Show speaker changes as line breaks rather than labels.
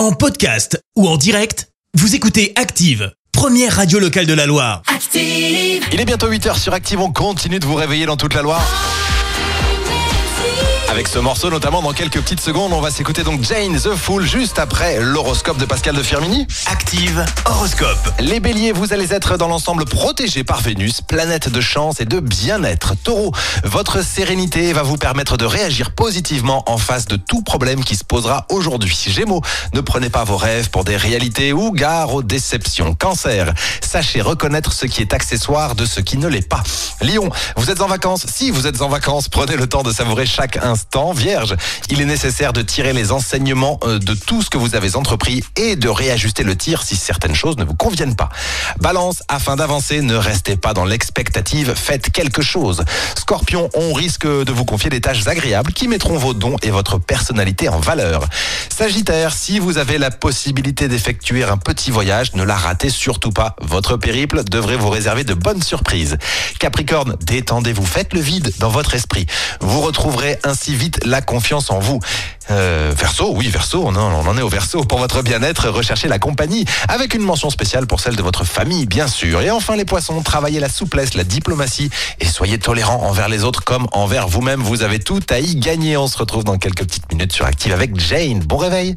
En podcast ou en direct, vous écoutez Active, première radio locale de la Loire.
Active.
Il est bientôt 8h sur Active, on continue de vous réveiller dans toute la Loire. Avec ce morceau, notamment dans quelques petites secondes, on va s'écouter donc Jane the Fool juste après l'horoscope de Pascal de Firmini.
Active horoscope.
Les béliers, vous allez être dans l'ensemble protégés par Vénus, planète de chance et de bien-être. Taureau, votre sérénité va vous permettre de réagir positivement en face de tout problème qui se posera aujourd'hui. Gémeaux, ne prenez pas vos rêves pour des réalités ou gare aux déceptions. Cancer, sachez reconnaître ce qui est accessoire de ce qui ne l'est pas. Lion, vous êtes en vacances. Si vous êtes en vacances, prenez le temps de savourer chaque instant. Vierge, il est nécessaire de tirer les enseignements euh, de tout ce que vous avez entrepris et de réajuster le tir si certaines choses ne vous conviennent pas. Balance, afin d'avancer, ne restez pas dans l'expectative, faites quelque chose. Scorpion, on risque de vous confier des tâches agréables qui mettront vos dons et votre personnalité en valeur. Sagittaire, si vous avez la possibilité d'effectuer un petit voyage, ne la ratez surtout pas. Votre périple devrait vous réserver de bonnes surprises. Capricorne, détendez-vous, faites le vide dans votre esprit. Vous retrouverez ainsi vite la confiance en vous. Euh, verso, oui, verso, on on en est au verso. Pour votre bien-être, recherchez la compagnie, avec une mention spéciale pour celle de votre famille, bien sûr. Et enfin, les poissons, travaillez la souplesse, la diplomatie, et soyez tolérants envers les autres comme envers vous-même. Vous avez tout à y gagner. On se retrouve dans quelques petites minutes sur Active avec Jane. Bon réveil